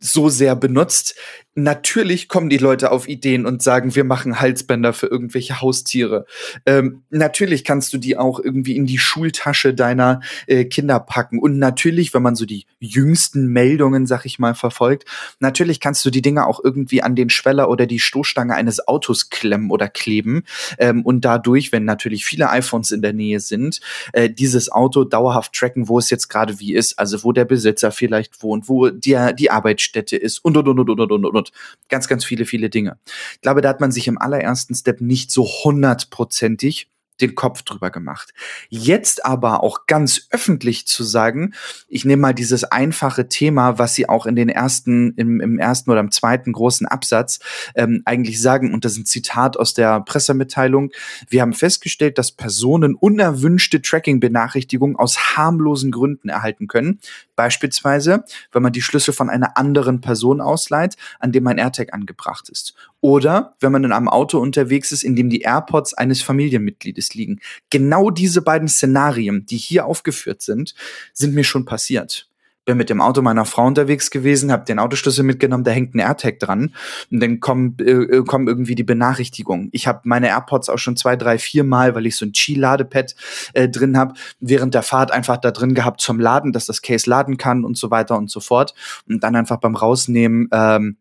so sehr benutzt. Natürlich kommen die Leute auf Ideen und sagen, wir machen Halsbänder für irgendwelche Haustiere. Ähm, natürlich kannst du die auch irgendwie in die Schultasche deiner äh, Kinder packen. Und natürlich, wenn man so die jüngsten Meldungen, sag ich mal, verfolgt, natürlich kannst du die Dinger auch irgendwie an den Schweller oder die Stoßstange eines Autos klemmen oder kleben. Ähm, und dadurch, wenn natürlich viele iPhones in der Nähe sind, äh, dieses Auto dauerhaft tracken, wo es jetzt gerade wie ist. Also wo der Besitzer vielleicht wohnt, wo die, die Arbeitsstätte ist und, und, und, und, und, und, und ganz, ganz viele, viele Dinge. Ich glaube, da hat man sich im allerersten Step nicht so hundertprozentig den Kopf drüber gemacht. Jetzt aber auch ganz öffentlich zu sagen, ich nehme mal dieses einfache Thema, was sie auch in den ersten, im, im ersten oder im zweiten großen Absatz ähm, eigentlich sagen, und das ist ein Zitat aus der Pressemitteilung, wir haben festgestellt, dass Personen unerwünschte Tracking-Benachrichtigungen aus harmlosen Gründen erhalten können. Beispielsweise, wenn man die Schlüssel von einer anderen Person ausleiht, an dem ein AirTag angebracht ist. Oder wenn man in einem Auto unterwegs ist, in dem die AirPods eines Familienmitgliedes liegen. Genau diese beiden Szenarien, die hier aufgeführt sind, sind mir schon passiert bin mit dem Auto meiner Frau unterwegs gewesen, habe den Autoschlüssel mitgenommen, da hängt ein AirTag dran und dann kommen, äh, äh kommen irgendwie die Benachrichtigungen. Ich habe meine AirPods auch schon zwei, drei, vier Mal, weil ich so ein Qi-Ladepad äh, drin habe, während der Fahrt einfach da drin gehabt zum Laden, dass das Case laden kann und so weiter und so fort und dann einfach beim Rausnehmen ähm,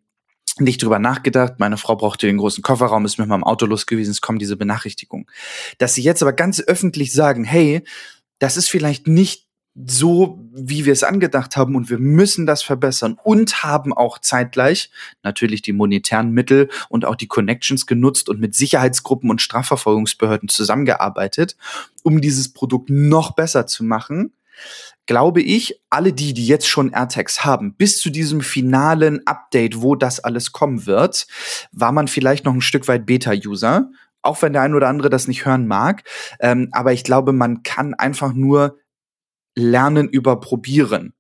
nicht drüber nachgedacht. Meine Frau brauchte den großen Kofferraum, ist mit meinem Auto los gewesen, es kommen diese Benachrichtigungen. Dass sie jetzt aber ganz öffentlich sagen, hey, das ist vielleicht nicht so, wie wir es angedacht haben und wir müssen das verbessern und haben auch zeitgleich natürlich die monetären Mittel und auch die Connections genutzt und mit Sicherheitsgruppen und Strafverfolgungsbehörden zusammengearbeitet, um dieses Produkt noch besser zu machen glaube ich, alle die, die jetzt schon AirTags haben, bis zu diesem finalen Update, wo das alles kommen wird, war man vielleicht noch ein Stück weit Beta-User. Auch wenn der ein oder andere das nicht hören mag. Ähm, aber ich glaube, man kann einfach nur lernen über Probieren.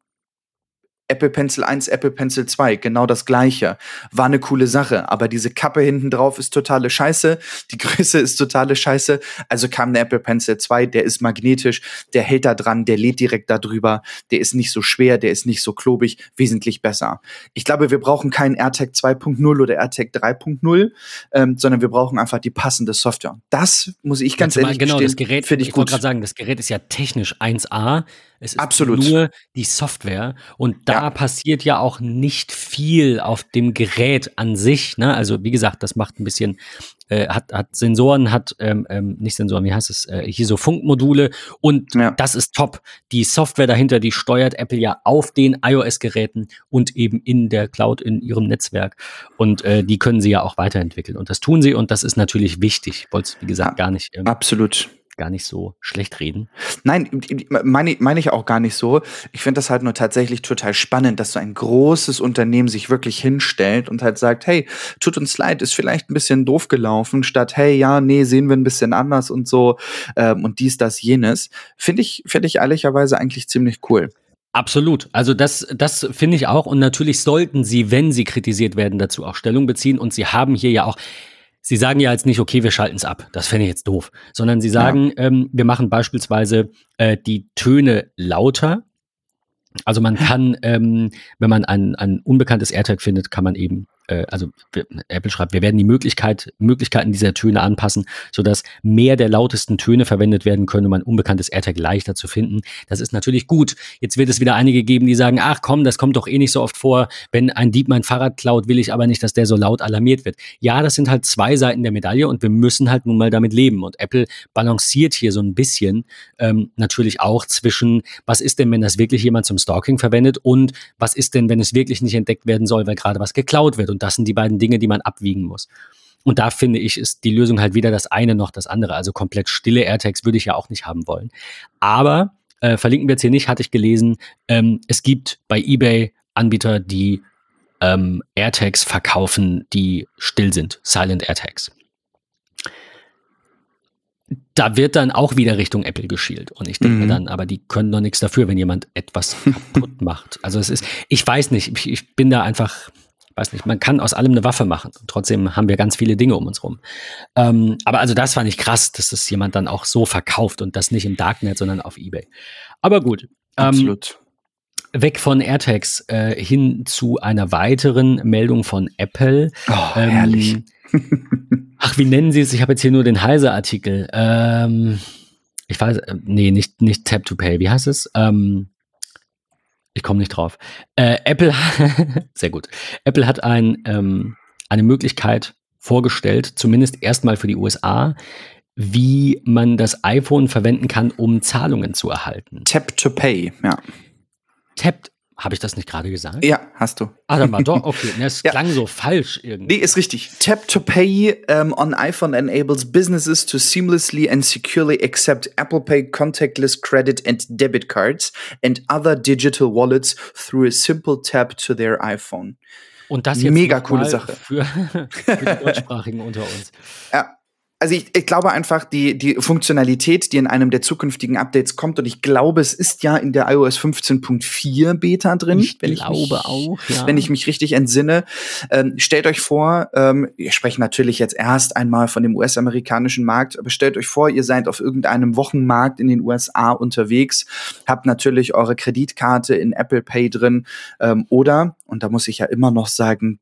Apple Pencil 1, Apple Pencil 2, genau das gleiche. War eine coole Sache, aber diese Kappe hinten drauf ist totale Scheiße, die (laughs) Größe ist totale Scheiße. Also kam der Apple Pencil 2, der ist magnetisch, der hält da dran, der lädt direkt da drüber, der ist nicht so schwer, der ist nicht so klobig, wesentlich besser. Ich glaube, wir brauchen keinen AirTag 2.0 oder AirTag 3.0 ähm, sondern wir brauchen einfach die passende Software. Das muss ich ganz ehrlich genau, gestehen, das Gerät, ich, ich wollte gerade sagen, das Gerät ist ja technisch 1A. Es ist Absolut. nur die Software und da ja. passiert ja auch nicht viel auf dem Gerät an sich. Ne? Also wie gesagt, das macht ein bisschen, äh, hat, hat Sensoren, hat ähm, ähm, nicht Sensoren, wie heißt es, äh, hier so Funkmodule und ja. das ist top. Die Software dahinter, die steuert Apple ja auf den iOS-Geräten und eben in der Cloud in ihrem Netzwerk und äh, die können sie ja auch weiterentwickeln und das tun sie und das ist natürlich wichtig. Ich wollte es, wie gesagt, gar nicht. Ähm, Absolut gar nicht so schlecht reden. Nein, meine, meine ich auch gar nicht so. Ich finde das halt nur tatsächlich total spannend, dass so ein großes Unternehmen sich wirklich hinstellt und halt sagt, hey, tut uns leid, ist vielleicht ein bisschen doof gelaufen, statt, hey, ja, nee, sehen wir ein bisschen anders und so ähm, und dies, das, jenes. Finde ich, finde ich ehrlicherweise eigentlich ziemlich cool. Absolut. Also das, das finde ich auch. Und natürlich sollten sie, wenn sie kritisiert werden, dazu auch Stellung beziehen. Und sie haben hier ja auch Sie sagen ja jetzt nicht, okay, wir schalten es ab. Das fände ich jetzt doof. Sondern sie sagen, ja. ähm, wir machen beispielsweise äh, die Töne lauter. Also man kann, ähm, wenn man ein, ein unbekanntes AirTag findet, kann man eben also Apple schreibt, wir werden die Möglichkeit, Möglichkeiten dieser Töne anpassen, sodass mehr der lautesten Töne verwendet werden können, um ein unbekanntes AirTag leichter zu finden. Das ist natürlich gut. Jetzt wird es wieder einige geben, die sagen, ach komm, das kommt doch eh nicht so oft vor. Wenn ein Dieb mein Fahrrad klaut, will ich aber nicht, dass der so laut alarmiert wird. Ja, das sind halt zwei Seiten der Medaille und wir müssen halt nun mal damit leben. Und Apple balanciert hier so ein bisschen ähm, natürlich auch zwischen, was ist denn, wenn das wirklich jemand zum Stalking verwendet und was ist denn, wenn es wirklich nicht entdeckt werden soll, weil gerade was geklaut wird. Und das sind die beiden Dinge, die man abwiegen muss. Und da finde ich, ist die Lösung halt weder das eine noch das andere. Also komplett stille AirTags würde ich ja auch nicht haben wollen. Aber äh, verlinken wir jetzt hier nicht, hatte ich gelesen, ähm, es gibt bei eBay Anbieter, die ähm, AirTags verkaufen, die still sind, Silent AirTags. da wird dann auch wieder Richtung Apple geschielt. Und ich denke Mhm. mir dann, aber die können doch nichts dafür, wenn jemand etwas (laughs) kaputt macht. Also es ist, ich weiß nicht, ich, ich bin da einfach, weiß nicht, man kann aus allem eine Waffe machen. Und trotzdem haben wir ganz viele Dinge um uns rum. Ähm, aber also das fand ich krass, dass das jemand dann auch so verkauft und das nicht im Darknet, sondern auf Ebay. Aber gut. Ähm, Absolut. weg von AirTags äh, hin zu einer weiteren Meldung von Apple. Oh, Ähm, herrlich. (laughs) Ach, wie nennen Sie es? Ich habe jetzt hier nur den Heise-Artikel. Ähm, ich weiß, äh, nee, nicht, nicht Tap to Pay. Wie heißt es? Ähm, ich komme nicht drauf. Äh, Apple, (laughs) sehr gut. Apple hat ein, ähm, eine Möglichkeit vorgestellt, zumindest erstmal für die USA, wie man das iPhone verwenden kann, um Zahlungen zu erhalten. Tap to Pay, ja. Tap, habe ich das nicht gerade gesagt? Ja, hast du. Ah, dann war doch, okay. (laughs) Es Ja. klang so falsch irgendwie. Nee, ist richtig. Tap to Pay um, on iPhone enables businesses to seamlessly and securely accept Apple Pay contactless credit and debit cards and other digital wallets through a simple tap to their iPhone. Und das jetzt Mega coole Sache. Für, (laughs) für die Deutschsprachigen unter uns. Ja. Also ich, ich glaube einfach, die, die Funktionalität, die in einem der zukünftigen Updates kommt, und ich glaube, es ist ja in der iOS 15.4 Beta drin, Ich wenn glaube mich, auch, ja. wenn ich mich richtig entsinne. Ähm, stellt euch vor, ähm, wir sprechen natürlich jetzt erst einmal von dem US-amerikanischen Markt, aber stellt euch vor, ihr seid auf irgendeinem Wochenmarkt in den USA unterwegs, habt natürlich eure Kreditkarte in Apple Pay drin ähm, oder, und da muss ich ja immer noch sagen,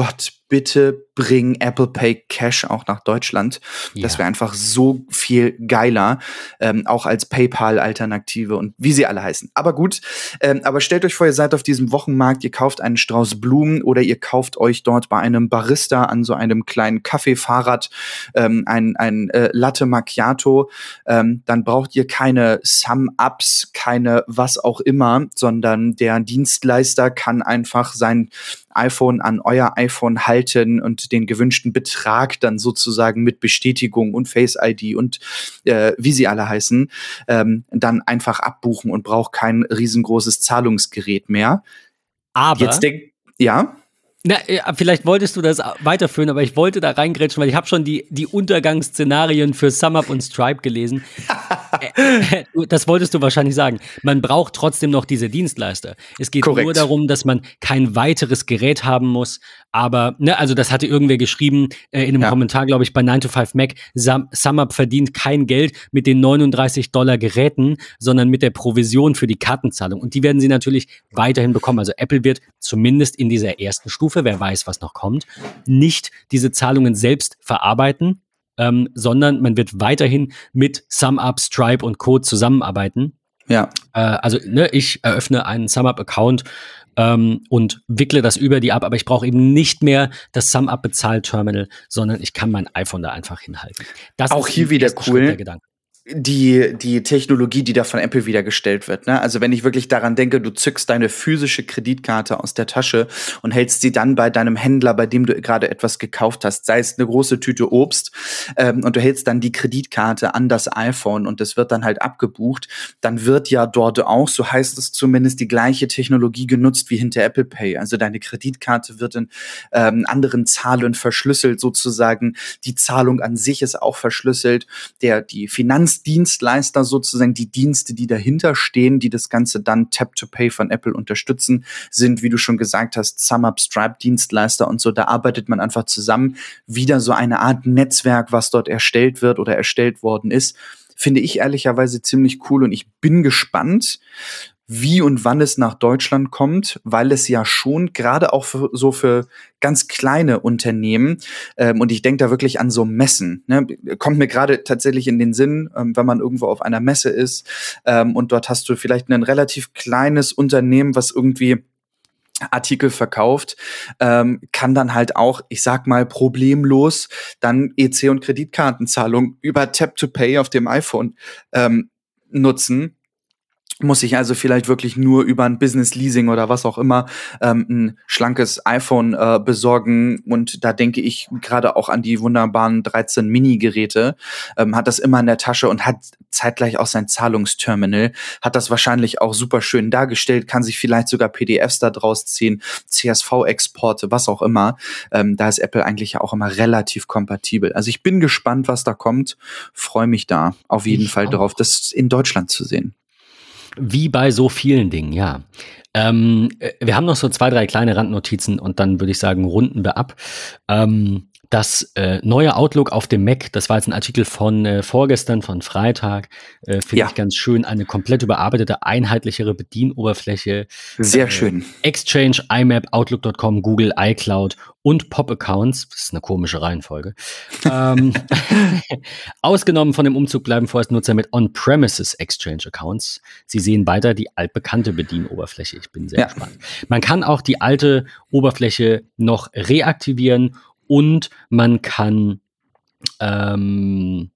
Gott, bitte bring Apple Pay Cash auch nach Deutschland. Das Ja. wäre einfach so viel geiler, ähm, auch als PayPal-Alternative und wie sie alle heißen. Aber gut, ähm, aber stellt euch vor, ihr seid auf diesem Wochenmarkt, ihr kauft einen Strauß Blumen oder ihr kauft euch dort bei einem Barista an so einem kleinen Kaffeefahrrad ähm, ein, ein äh, Latte Macchiato. Ähm, dann braucht ihr keine Sum-Ups, keine was auch immer, sondern der Dienstleister kann einfach sein iPhone an euer iPhone halten und den gewünschten Betrag dann sozusagen mit Bestätigung und Face ID und äh, wie sie alle heißen, ähm, dann einfach abbuchen und braucht kein riesengroßes Zahlungsgerät mehr. Aber, Jetzt denk, ja, na, ja, vielleicht wolltest du das weiterführen, aber ich wollte da reingrätschen, weil ich habe schon die, die Untergangsszenarien für SumUp und Stripe gelesen. (laughs) Äh, äh, das wolltest du wahrscheinlich sagen. Man braucht trotzdem noch diese Dienstleister. Es geht Korrekt. nur darum, dass man kein weiteres Gerät haben muss. Aber, ne, also das hatte irgendwer geschrieben äh, in einem Ja. Kommentar, glaube ich, bei 9 to 5 Mac. Sum, SumUp verdient kein Geld mit den 39 Dollar Geräten, sondern mit der Provision für die Kartenzahlung. Und die werden sie natürlich weiterhin bekommen. Also Apple wird zumindest in dieser ersten Stufe, wer weiß, was noch kommt, nicht diese Zahlungen selbst verarbeiten, ähm, sondern man wird weiterhin mit SumUp, Stripe und Co. zusammenarbeiten. ja, Äh, also ne, ich eröffne einen SumUp-Account ähm, und wickle das über die ab, aber ich brauche eben nicht mehr das SumUp-Bezahlterminal, sondern ich kann mein iPhone da einfach hinhalten. Das Auch ist hier wieder cool. Die, die Technologie, die da von Apple wieder gestellt wird. Ne? Also wenn ich wirklich daran denke, du zückst deine physische Kreditkarte aus der Tasche und hältst sie dann bei deinem Händler, bei dem du gerade etwas gekauft hast, sei es eine große Tüte Obst, ähm, und du hältst dann die Kreditkarte an das iPhone und das wird dann halt abgebucht, dann wird ja dort auch, so heißt es zumindest, die gleiche Technologie genutzt wie hinter Apple Pay. Also deine Kreditkarte wird in ähm, anderen Zahlen verschlüsselt sozusagen. Die Zahlung an sich ist auch verschlüsselt. Der, die Finanzdienstleister sozusagen, die Dienste, die dahinter stehen, die das Ganze dann Tap to Pay von Apple unterstützen, sind, wie du schon gesagt hast, SumUp, Stripe Dienstleister und so. Da arbeitet man einfach zusammen. Wieder so eine Art Netzwerk, was dort erstellt wird oder erstellt worden ist. Finde ich ehrlicherweise ziemlich cool und ich bin gespannt, wie und wann es nach Deutschland kommt, weil es ja schon gerade auch für, so für ganz kleine Unternehmen ähm, und ich denke da wirklich an so Messen. Ne? Kommt mir gerade tatsächlich in den Sinn, ähm, wenn man irgendwo auf einer Messe ist ähm, und dort hast du vielleicht ein relativ kleines Unternehmen, was irgendwie Artikel verkauft, ähm, kann dann halt auch, ich sag mal, problemlos dann EC und Kreditkartenzahlung über Tap to Pay auf dem iPhone ähm, nutzen muss ich also vielleicht wirklich nur über ein Business Leasing oder was auch immer ähm, ein schlankes iPhone äh, besorgen. Und da denke ich gerade auch an die wunderbaren 13 Mini Geräte ähm, hat das immer in der Tasche und hat zeitgleich auch sein Zahlungsterminal. Hat das wahrscheinlich auch super schön dargestellt kann sich vielleicht sogar PDFs da draus ziehen CSV Exporte was auch immer. Ähm, da ist Apple eigentlich ja auch immer relativ kompatibel. Also ich bin gespannt was da kommt. Freue mich da auf jeden ich Fall auch. drauf das in Deutschland zu sehen wie bei so vielen Dingen, ja. Ähm, äh, wir haben noch so zwei, drei kleine Randnotizen und dann würde ich sagen, runden wir ab. Ähm, das äh, neue Outlook auf dem Mac, das war jetzt ein Artikel von äh, vorgestern, von Freitag, äh, finde ja. ich ganz schön. Eine komplett überarbeitete, einheitlichere Bedienoberfläche. Sehr äh, schön. Exchange, IMAP, Outlook.com, Google, iCloud und Pop-Accounts. Das ist eine komische Reihenfolge. ähm, (laughs) (laughs) ausgenommen von dem Umzug bleiben vorerst Nutzer mit On-Premises Exchange-Accounts. Sie sehen weiter die altbekannte Bedienoberfläche. Ich bin sehr ja. gespannt. Man kann auch die alte Oberfläche noch reaktivieren und man kann ähm,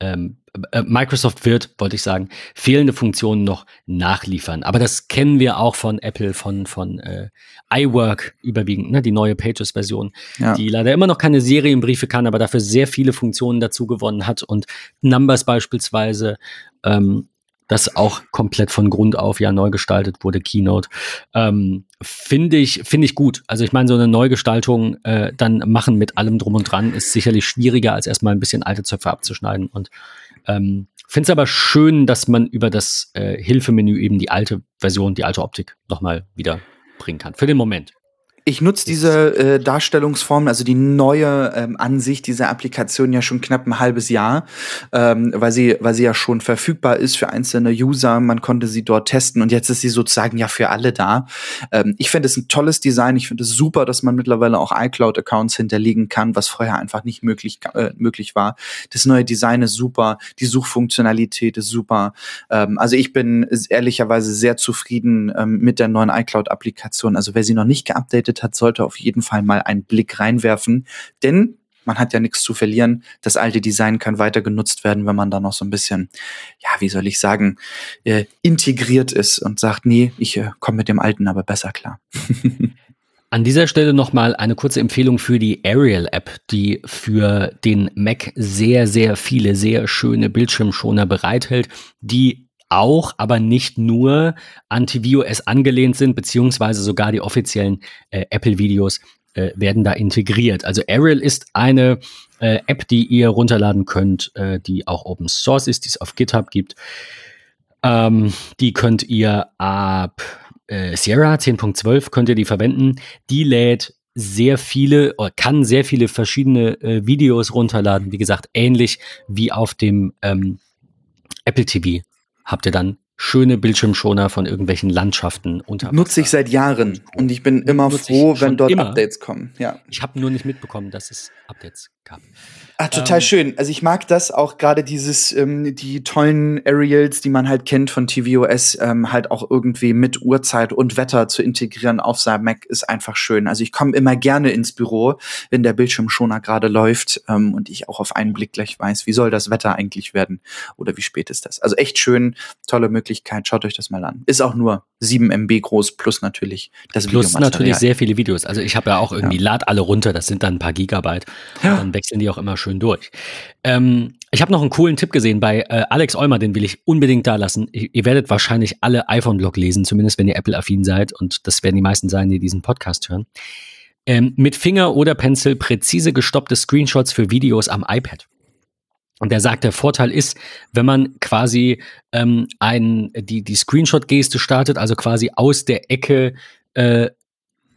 ähm, äh, Microsoft wird, wollte ich sagen, fehlende Funktionen noch nachliefern. Aber das kennen wir auch von Apple, von, von äh, iWork überwiegend, ne, die neue Pages-Version, ja. die leider immer noch keine Serienbriefe kann, aber dafür sehr viele Funktionen dazu gewonnen hat und Numbers beispielsweise ähm, das auch komplett von Grund auf ja neu gestaltet wurde, Keynote. Ähm, finde ich, finde ich gut. Also ich meine, so eine Neugestaltung äh, dann machen mit allem drum und dran ist sicherlich schwieriger, als erstmal ein bisschen alte Zöpfe abzuschneiden. Und ähm, finde es aber schön, dass man über das äh, Hilfemenü eben die alte Version, die alte Optik nochmal wieder bringen kann. Für den Moment. Ich nutze diese äh, Darstellungsform, also die neue ähm, Ansicht dieser Applikation ja schon knapp ein halbes Jahr, ähm, weil sie, weil sie ja schon verfügbar ist für einzelne User. Man konnte sie dort testen und jetzt ist sie sozusagen ja für alle da. Ähm, ich finde es ein tolles Design. Ich finde es super, dass man mittlerweile auch iCloud-Accounts hinterlegen kann, was vorher einfach nicht möglich, äh, möglich war. Das neue Design ist super, die Suchfunktionalität ist super. Ähm, also ich bin ehrlicherweise sehr zufrieden ähm, mit der neuen iCloud-Applikation. Also wer sie noch nicht geupdatet gespielt hat, sollte auf jeden Fall mal einen Blick reinwerfen. Denn man hat ja nichts zu verlieren. Das alte Design kann weiter genutzt werden, wenn man da noch so ein bisschen, ja, wie soll ich sagen, äh, integriert ist und sagt, nee, ich äh, komme mit dem alten aber besser klar. (laughs) An dieser Stelle nochmal eine kurze Empfehlung für die Arial-App, die für den Mac sehr, sehr viele, sehr schöne Bildschirmschoner bereithält, die auch, aber nicht nur an tvOS angelehnt sind, beziehungsweise sogar die offiziellen äh, Apple-Videos äh, werden da integriert. Also Ariel ist eine äh, App, die ihr runterladen könnt, äh, die auch Open Source ist, die es auf GitHub gibt. Ähm, die könnt ihr ab äh, Sierra 10.12 könnt ihr die verwenden. Die lädt sehr viele oder kann sehr viele verschiedene äh, Videos runterladen. Wie gesagt, ähnlich wie auf dem ähm, Apple TV habt ihr dann schöne Bildschirmschoner von irgendwelchen Landschaften unter. Nutze ich seit Jahren und ich bin immer froh, wenn dort immer. Updates kommen. Ja. Ich habe nur nicht mitbekommen, dass es Updates gab. Ach, total ähm, schön. Also ich mag das auch gerade dieses, ähm, die tollen Aerials, die man halt kennt von tvOS, ähm, halt auch irgendwie mit Uhrzeit und Wetter zu integrieren auf seinem Mac ist einfach schön. Also ich komme immer gerne ins Büro, wenn der Bildschirmschoner gerade läuft ähm, und ich auch auf einen Blick gleich weiß, wie soll das Wetter eigentlich werden oder wie spät ist das. Also echt schön, tolle Möglichkeit. Schaut euch das mal an. Ist auch nur 7 MB groß plus natürlich das Video. Plus natürlich sehr viele Videos. Also ich habe ja auch irgendwie, ja. lad alle runter, das sind dann ein paar Gigabyte. Ja. Und dann wechseln die auch immer schön durch. Ähm, ich habe noch einen coolen Tipp gesehen bei äh, Alex Eumer, den will ich unbedingt da lassen. Ihr, ihr werdet wahrscheinlich alle iPhone-Blog lesen, zumindest wenn ihr Apple-affin seid. Und das werden die meisten sein, die diesen Podcast hören. Ähm, mit Finger oder Pencil präzise gestoppte Screenshots für Videos am iPad. Und er sagt, der Vorteil ist, wenn man quasi ähm, ein, die, die Screenshot-Geste startet, also quasi aus der Ecke äh,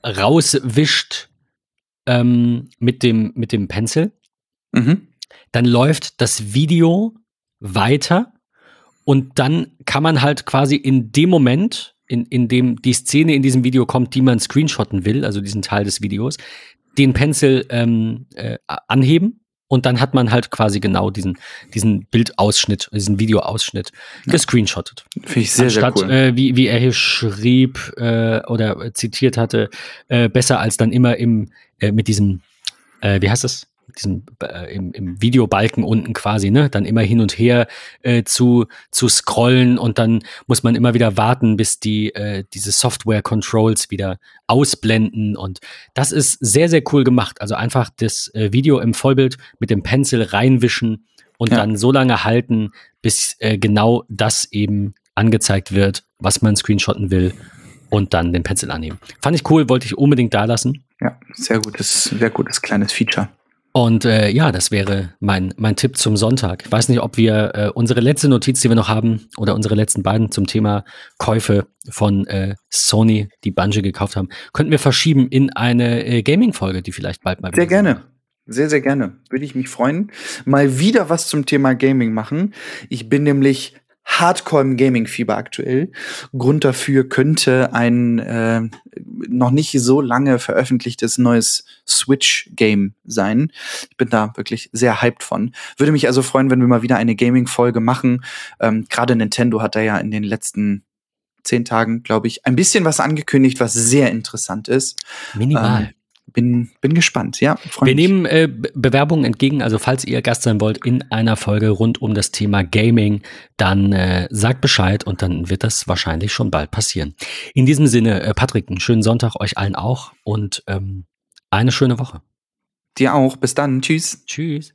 rauswischt ähm, mit, dem, mit dem Pencil, mhm. dann läuft das Video weiter und dann kann man halt quasi in dem Moment, in, in dem die Szene in diesem Video kommt, die man screenshotten will, also diesen Teil des Videos, den Pencil ähm, äh, anheben und dann hat man halt quasi genau diesen, diesen Bildausschnitt, diesen Videoausschnitt ja. gescreenshottet. Finde ich sehr, Anstatt, sehr cool. Äh, wie, wie er hier schrieb äh, oder zitiert hatte, äh, besser als dann immer im, äh, mit diesem, äh, wie heißt das? Diesem äh, im, im Videobalken unten quasi, ne, dann immer hin und her äh, zu, zu scrollen und dann muss man immer wieder warten, bis die äh, diese Software-Controls wieder ausblenden. Und das ist sehr, sehr cool gemacht. Also einfach das äh, Video im Vollbild mit dem Pencil reinwischen und ja. dann so lange halten, bis äh, genau das eben angezeigt wird, was man screenshotten will und dann den Pencil annehmen. Fand ich cool, wollte ich unbedingt da lassen. Ja, sehr gutes, sehr gutes kleines Feature. Und äh, ja, das wäre mein, mein Tipp zum Sonntag. Ich weiß nicht, ob wir äh, unsere letzte Notiz, die wir noch haben, oder unsere letzten beiden zum Thema Käufe von äh, Sony, die Bungie gekauft haben, könnten wir verschieben in eine äh, Gaming-Folge, die vielleicht bald mal Sehr gerne. Sehr, sehr gerne. Würde ich mich freuen. Mal wieder was zum Thema Gaming machen. Ich bin nämlich Hardcore im Gaming-Fieber aktuell. Grund dafür könnte ein äh, noch nicht so lange veröffentlichtes neues Switch-Game sein. Ich bin da wirklich sehr hyped von. Würde mich also freuen, wenn wir mal wieder eine Gaming-Folge machen. Ähm, Gerade Nintendo hat da ja in den letzten zehn Tagen, glaube ich, ein bisschen was angekündigt, was sehr interessant ist. Minimal. Ähm, bin, bin gespannt, ja. Wir mich. nehmen äh, Bewerbungen entgegen, also falls ihr Gast sein wollt in einer Folge rund um das Thema Gaming, dann äh, sagt Bescheid und dann wird das wahrscheinlich schon bald passieren. In diesem Sinne, äh, Patrick, einen schönen Sonntag euch allen auch und ähm, eine schöne Woche. Dir auch. Bis dann. Tschüss. Tschüss.